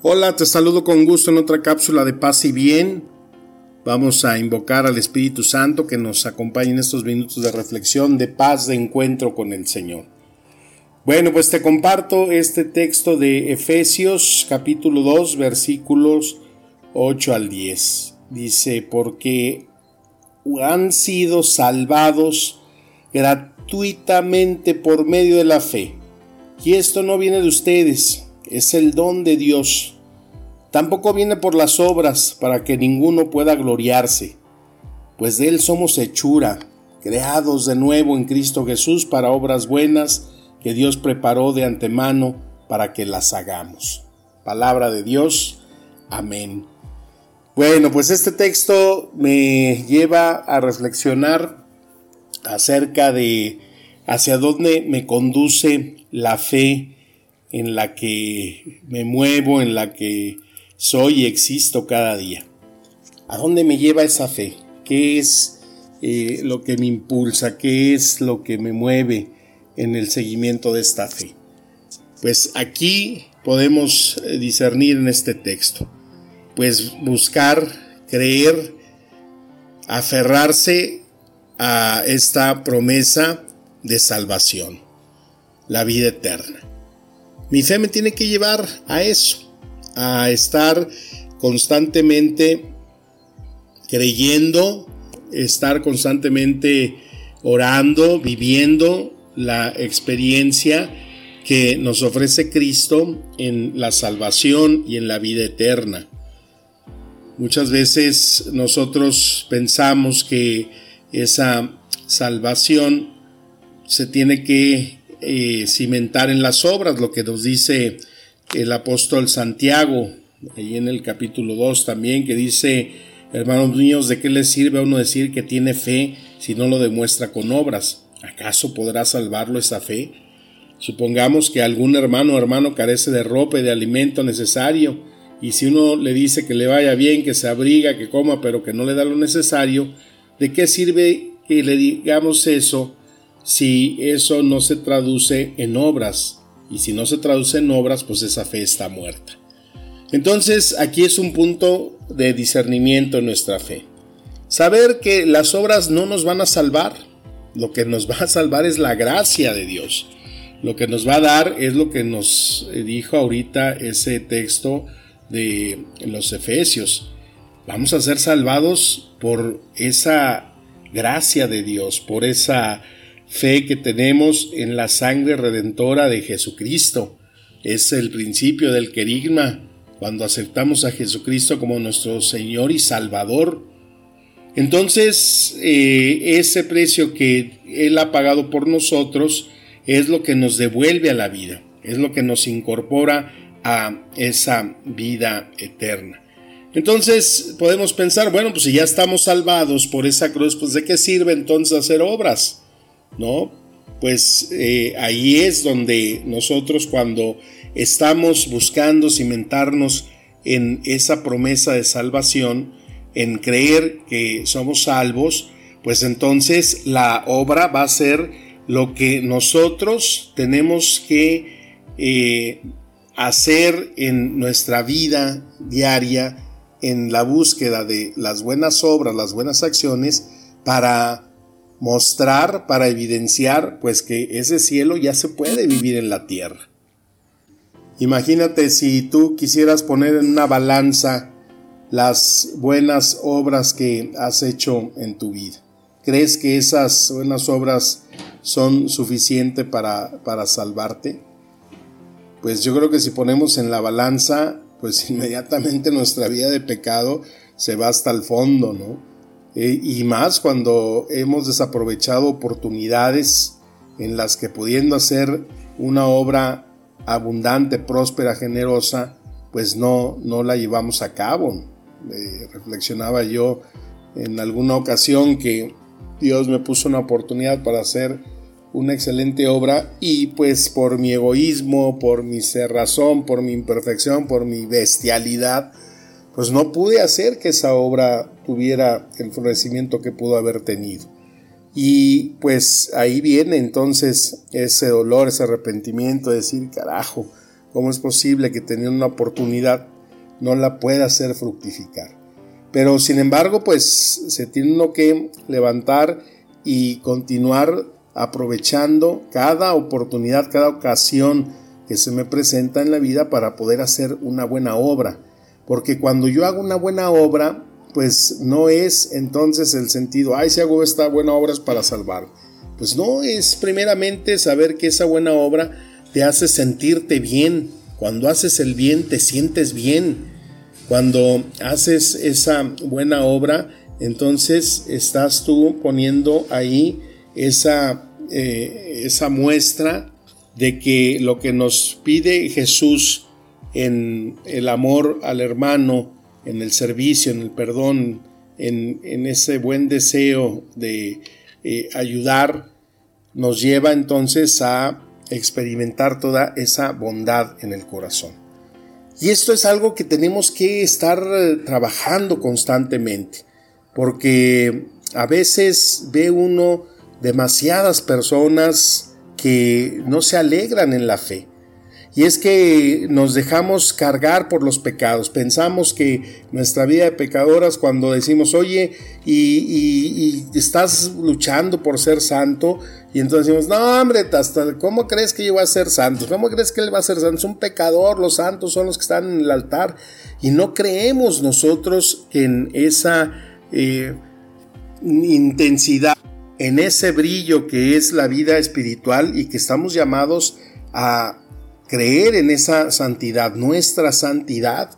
Hola, te saludo con gusto en otra cápsula de paz y bien. Vamos a invocar al Espíritu Santo que nos acompañe en estos minutos de reflexión, de paz, de encuentro con el Señor. Bueno, pues te comparto este texto de Efesios capítulo 2 versículos 8 al 10. Dice, porque han sido salvados gratuitamente por medio de la fe. Y esto no viene de ustedes, es el don de Dios Tampoco viene por las obras para que ninguno pueda gloriarse, pues de Él somos hechura, creados de nuevo en Cristo Jesús para obras buenas que Dios preparó de antemano para que las hagamos. Palabra de Dios. Amén. Bueno, pues este texto me lleva a reflexionar acerca de hacia dónde me conduce la fe en la que me muevo, en la que soy y existo cada día. ¿A dónde me lleva esa fe? ¿Qué es eh, lo que me impulsa? ¿Qué es lo que me mueve en el seguimiento de esta fe? Pues aquí podemos eh, discernir en este texto. Pues buscar, creer, aferrarse a esta promesa de salvación, la vida eterna. Mi fe me tiene que llevar a eso, a estar constantemente creyendo, estar constantemente orando, viviendo la experiencia que nos ofrece Cristo en la salvación y en la vida eterna. Muchas veces nosotros pensamos que esa salvación se tiene que eh, cimentar en las obras, lo que nos dice el apóstol Santiago, ahí en el capítulo 2 también, que dice, hermanos míos, ¿de qué le sirve a uno decir que tiene fe si no lo demuestra con obras? ¿Acaso podrá salvarlo esa fe? Supongamos que algún hermano o hermano carece de ropa y de alimento necesario, y si uno le dice que le vaya bien, que se abriga, que coma, pero que no le da lo necesario, ¿de qué sirve que le digamos eso si eso no se traduce en obras? Y si no se traduce en obras, pues esa fe está muerta. Entonces, aquí es un punto de discernimiento en nuestra fe. Saber que las obras no nos van a salvar. Lo que nos va a salvar es la gracia de Dios. Lo que nos va a dar es lo que nos dijo ahorita ese texto de los Efesios. Vamos a ser salvados por esa gracia de Dios, por esa fe que tenemos en la sangre redentora de Jesucristo. Es el principio del querigma cuando aceptamos a Jesucristo como nuestro Señor y Salvador. Entonces, eh, ese precio que Él ha pagado por nosotros es lo que nos devuelve a la vida, es lo que nos incorpora a esa vida eterna. Entonces podemos pensar, bueno, pues si ya estamos salvados por esa cruz, pues de qué sirve entonces hacer obras? ¿No? Pues eh, ahí es donde nosotros cuando estamos buscando cimentarnos en esa promesa de salvación, en creer que somos salvos, pues entonces la obra va a ser lo que nosotros tenemos que eh, hacer en nuestra vida diaria, en la búsqueda de las buenas obras, las buenas acciones, para mostrar, para evidenciar, pues que ese cielo ya se puede vivir en la tierra. Imagínate si tú quisieras poner en una balanza las buenas obras que has hecho en tu vida. ¿Crees que esas buenas obras son suficientes para, para salvarte? Pues yo creo que si ponemos en la balanza, pues inmediatamente nuestra vida de pecado se va hasta el fondo, ¿no? Eh, y más cuando hemos desaprovechado oportunidades en las que pudiendo hacer una obra abundante, próspera, generosa, pues no, no la llevamos a cabo. Eh, reflexionaba yo en alguna ocasión que Dios me puso una oportunidad para hacer una excelente obra y pues por mi egoísmo, por mi cerrazón, por mi imperfección, por mi bestialidad, pues no pude hacer que esa obra tuviera el florecimiento que pudo haber tenido. Y pues ahí viene entonces ese dolor, ese arrepentimiento de decir, carajo, ¿cómo es posible que teniendo una oportunidad no la pueda hacer fructificar? Pero sin embargo, pues se tiene que levantar y continuar aprovechando cada oportunidad, cada ocasión que se me presenta en la vida para poder hacer una buena obra. Porque cuando yo hago una buena obra, pues no es entonces el sentido, ay, si hago esta buena obra es para salvar. Pues no, es primeramente saber que esa buena obra te hace sentirte bien. Cuando haces el bien, te sientes bien. Cuando haces esa buena obra, entonces estás tú poniendo ahí esa, eh, esa muestra de que lo que nos pide Jesús en el amor al hermano, en el servicio, en el perdón, en, ese buen deseo de eh, ayudar, nos lleva entonces a experimentar toda esa bondad en el corazón. Y esto es algo que tenemos que estar eh, trabajando constantemente, porque a veces ve uno demasiadas personas que no se alegran en la fe. Y es que nos dejamos cargar por los pecados. Pensamos que nuestra vida de pecadoras, cuando decimos, oye, y, estás luchando por ser santo, y entonces decimos, no, hombre, hasta, ¿cómo crees que yo voy a ser santo? ¿Cómo crees que él va a ser santo? Es un pecador, los santos son los que están en el altar. Y no creemos nosotros en esa eh, intensidad, en ese brillo que es la vida espiritual y que estamos llamados a creer en esa santidad, nuestra santidad,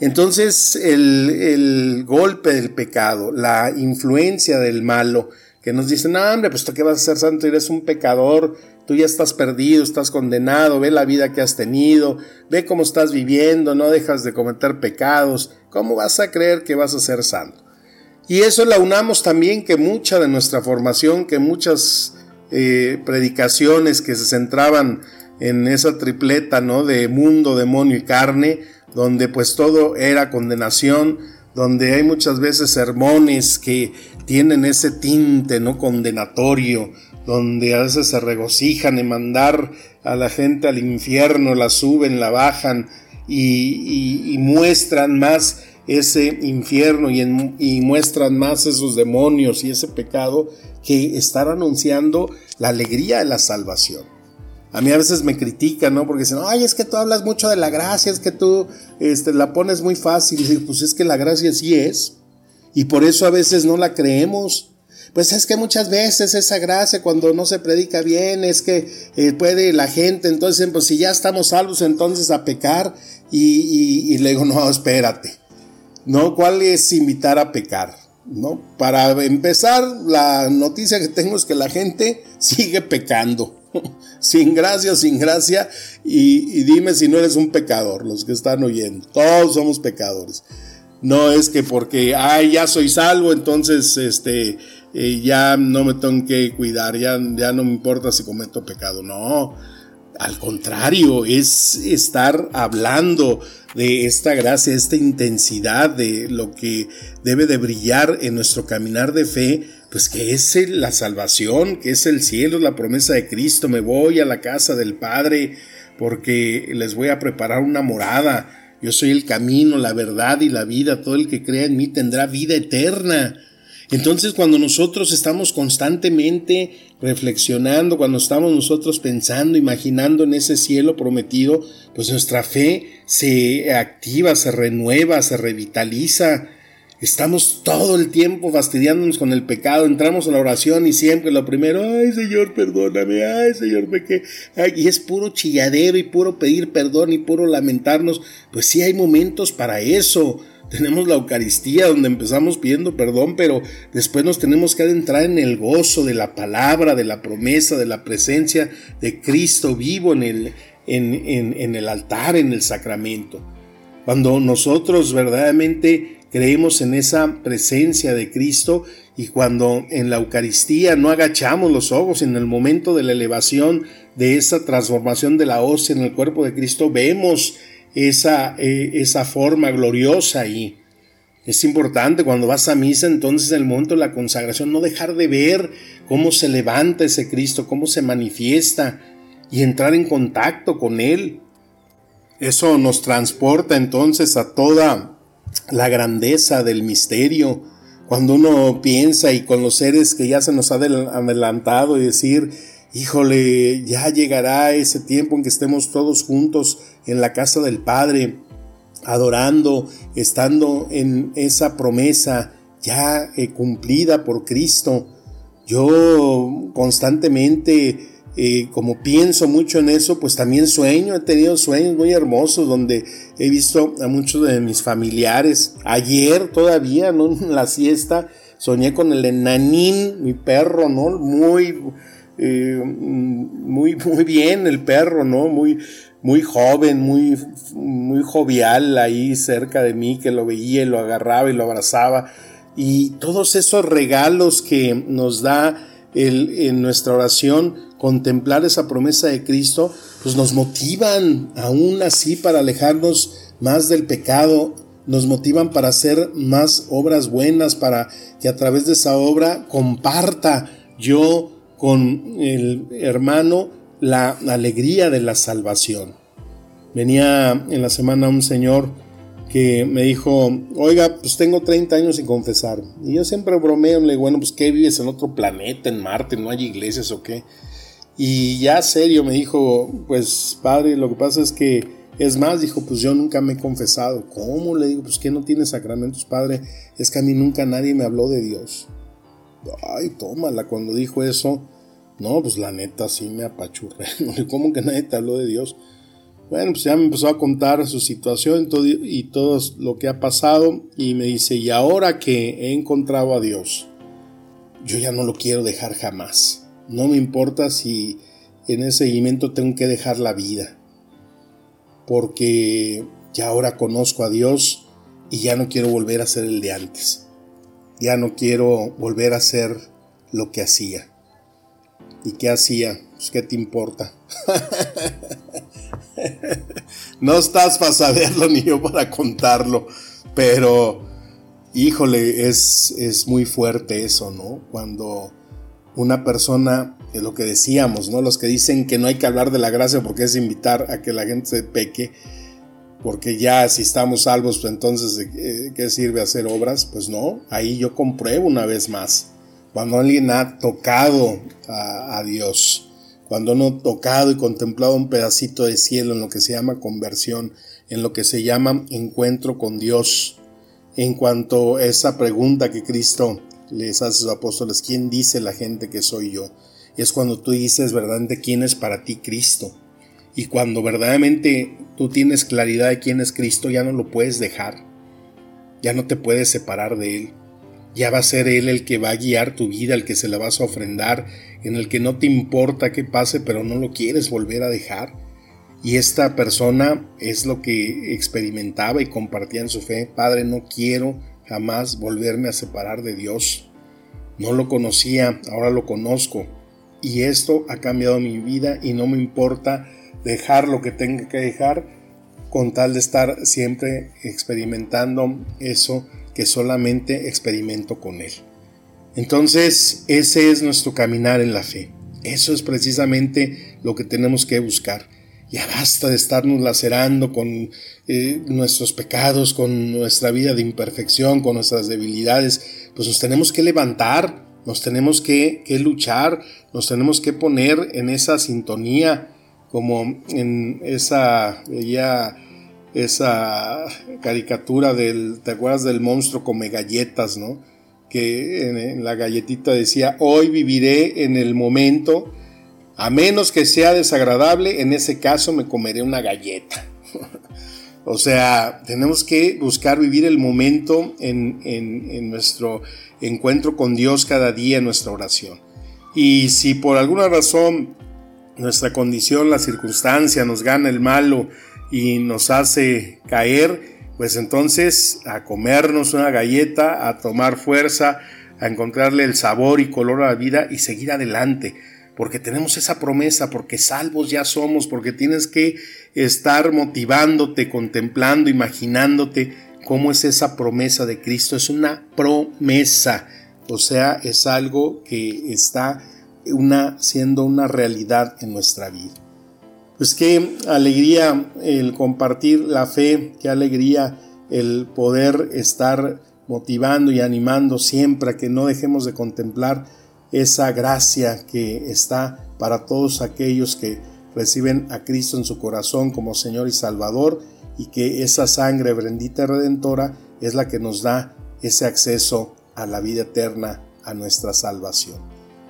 entonces el, golpe del pecado, la influencia del malo, que nos dicen, no, hombre, pues tú qué vas a ser santo, eres un pecador, tú ya estás perdido, estás condenado, ve la vida que has tenido, ve cómo estás viviendo, no dejas de cometer pecados, ¿cómo vas a creer que vas a ser santo? Y eso la unamos también que mucha de nuestra formación, que muchas eh, predicaciones que se centraban en esa tripleta, ¿no? De mundo, demonio y carne, donde pues todo era condenación, donde hay muchas veces sermones que tienen ese tinte, ¿no? Condenatorio, donde a veces se regocijan en mandar a la gente al infierno, la suben, la bajan y, muestran más ese infierno y, y, muestran más esos demonios y ese pecado que estar anunciando la alegría de la salvación. A mí a veces me critican, ¿no? Porque dicen, ay, es que tú hablas mucho de la gracia, es que tú este, la pones muy fácil. Y pues es que la gracia sí es. Y por eso a veces no la creemos. Pues es que muchas veces esa gracia cuando no se predica bien es que eh, puede la gente, entonces pues si ya estamos salvos entonces a pecar y, y le digo, no, espérate, ¿no? ¿Cuál es invitar a pecar? ¿No? Para empezar, la noticia que tengo es que la gente sigue pecando. sin gracia, sin gracia, y, dime si no eres un pecador, los que están oyendo. Todos somos pecadores. No es que porque, ay, ya soy salvo, entonces, este, eh, ya no me tengo que cuidar, ya, ya no me importa si cometo pecado. No, al contrario, es estar hablando de esta gracia, esta intensidad de lo que debe de brillar en nuestro caminar de fe pues que es la salvación, que es el cielo, la promesa de Cristo. Me voy a la casa del Padre porque les voy a preparar una morada. Yo soy el camino, la verdad y la vida. Todo el que crea en mí tendrá vida eterna. Entonces cuando nosotros estamos constantemente reflexionando, cuando estamos nosotros pensando, imaginando en ese cielo prometido, pues nuestra fe se activa, se renueva, se revitaliza. Estamos todo el tiempo fastidiándonos con el pecado, entramos a la oración y siempre lo primero, ay Señor, perdóname, ay Señor, pequé. y es puro chilladero y puro pedir perdón y puro lamentarnos. Pues sí hay momentos para eso. Tenemos la Eucaristía donde empezamos pidiendo perdón, pero después nos tenemos que adentrar en el gozo de la palabra, de la promesa, de la presencia de Cristo vivo en el, en, el altar, en el sacramento. Cuando nosotros verdaderamente creemos en esa presencia de Cristo y cuando en la Eucaristía no agachamos los ojos en el momento de la elevación de esa transformación de la hostia en el cuerpo de Cristo, vemos esa, eh, esa forma gloriosa ahí. Es importante cuando vas a misa, entonces en el momento de la consagración, no dejar de ver cómo se levanta ese Cristo, cómo se manifiesta y entrar en contacto con Él. Eso nos transporta entonces a toda la grandeza del misterio. Cuando uno piensa y con los seres que ya se nos ha adelantado y decir, híjole, ya llegará ese tiempo en que estemos todos juntos en la casa del Padre, adorando, estando en esa promesa ya eh, cumplida por Cristo. Yo constantemente, como pienso mucho en eso, pues también sueño, he tenido sueños muy hermosos donde he visto a muchos de mis familiares. Ayer todavía, ¿no? En la siesta, soñé con el enanín, mi perro, ¿no? Muy eh, muy, muy bien el perro, ¿no? Muy, muy joven, muy, muy jovial ahí cerca de mí, que lo veía y lo agarraba y lo abrazaba. Y todos esos regalos que nos da en nuestra oración, contemplar esa promesa de Cristo, pues nos motivan aún así para alejarnos más del pecado, nos motivan para hacer más obras buenas, para que a través de esa obra comparta yo con el hermano la alegría de la salvación. Venía en la semana un señor que me dijo, oiga, pues tengo 30 años sin confesar. Y yo siempre bromeo, le digo, bueno, pues ¿qué vives en otro planeta, en Marte, no hay iglesias o qué? Y ya serio me dijo, pues padre, lo que pasa es que, es más, dijo, pues yo nunca me he confesado. ¿Cómo? Le digo, pues que no tiene sacramentos, padre. Es que a mí nunca nadie me habló de Dios. Ay, tómala, cuando dijo eso, no, pues la neta sí me apachurré. ¿Cómo que nadie te habló de Dios? Bueno, pues ya me empezó a contar su situación y todo lo que ha pasado y me dice, y ahora que he encontrado a Dios, yo ya no lo quiero dejar jamás. No me importa si en ese seguimiento tengo que dejar la vida, porque ya ahora conozco a Dios y ya no quiero volver a ser el de antes ya no quiero volver a hacer lo que hacía. ¿Y qué hacía? Pues qué te importa. no estás para saberlo ni yo para contarlo, pero híjole, es, es muy fuerte eso, ¿no? Cuando una persona, es lo que decíamos, ¿no? Los que dicen que no hay que hablar de la gracia porque es invitar a que la gente se peque, porque ya si estamos salvos, pues entonces ¿qué sirve hacer obras? Pues no, ahí yo compruebo una vez más. Cuando alguien ha tocado a, Dios, cuando no tocado y contemplado un pedacito de cielo en lo que se llama conversión, en lo que se llama encuentro con Dios, en cuanto a esa pregunta que Cristo les hace a sus apóstoles, ¿quién dice la gente que soy yo? es cuando tú dices verdaderamente quién es para ti Cristo. Y cuando verdaderamente tú tienes claridad de quién es Cristo, ya no lo puedes dejar. Ya no te puedes separar de Él. Ya va a ser Él el que va a guiar tu vida, el que se la vas a ofrendar, en el que no te importa qué pase, pero no lo quieres volver a dejar. Y esta persona es lo que experimentaba y compartía en su fe. Padre, no quiero jamás volverme a separar de Dios. No lo conocía, ahora lo conozco. Y esto ha cambiado mi vida y no me importa dejar lo que tenga que dejar con tal de estar siempre experimentando eso que solamente experimento con Él. Entonces, ese es nuestro caminar en la fe. Eso es precisamente lo que tenemos que buscar. Ya basta de estarnos lacerando con eh, nuestros pecados, con nuestra vida de imperfección, con nuestras debilidades. Pues nos tenemos que levantar, nos tenemos que, luchar, nos tenemos que poner en esa sintonía como en esa, esa caricatura del, ¿te acuerdas del monstruo come galletas, no? Que en, la galletita decía, hoy viviré en el momento, a menos que sea desagradable, en ese caso me comeré una galleta. o sea, tenemos que buscar vivir el momento en, en nuestro encuentro con Dios cada día en nuestra oración. Y si por alguna razón nuestra condición, la circunstancia, nos gana el malo y nos hace caer, pues entonces a comernos una galleta, a tomar fuerza, a encontrarle el sabor y color a la vida y seguir adelante, porque tenemos esa promesa, porque salvos ya somos, porque tienes que estar motivándote, contemplando, imaginándote cómo es esa promesa de Cristo. Es una promesa, o sea, es algo que está una, siendo una realidad en nuestra vida. Pues qué alegría el compartir la fe, qué alegría el poder estar motivando y animando siempre a que no dejemos de contemplar esa gracia que está para todos aquellos que reciben a Cristo en su corazón como Señor y Salvador y que esa sangre bendita y redentora es la que nos da ese acceso a la vida eterna, a nuestra salvación.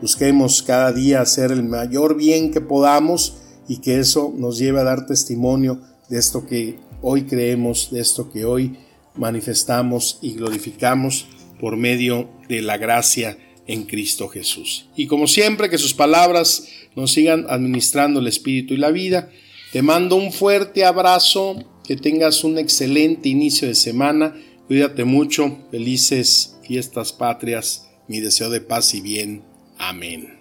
Busquemos cada día hacer el mayor bien que podamos y que eso nos lleve a dar testimonio de esto que hoy creemos, de esto que hoy manifestamos y glorificamos por medio de la gracia en Cristo Jesús. Y como siempre, que sus palabras nos sigan administrando el espíritu y la vida. Te mando un fuerte abrazo, que tengas un excelente inicio de semana. Cuídate mucho, felices fiestas patrias, mi deseo de paz y bien. Amén.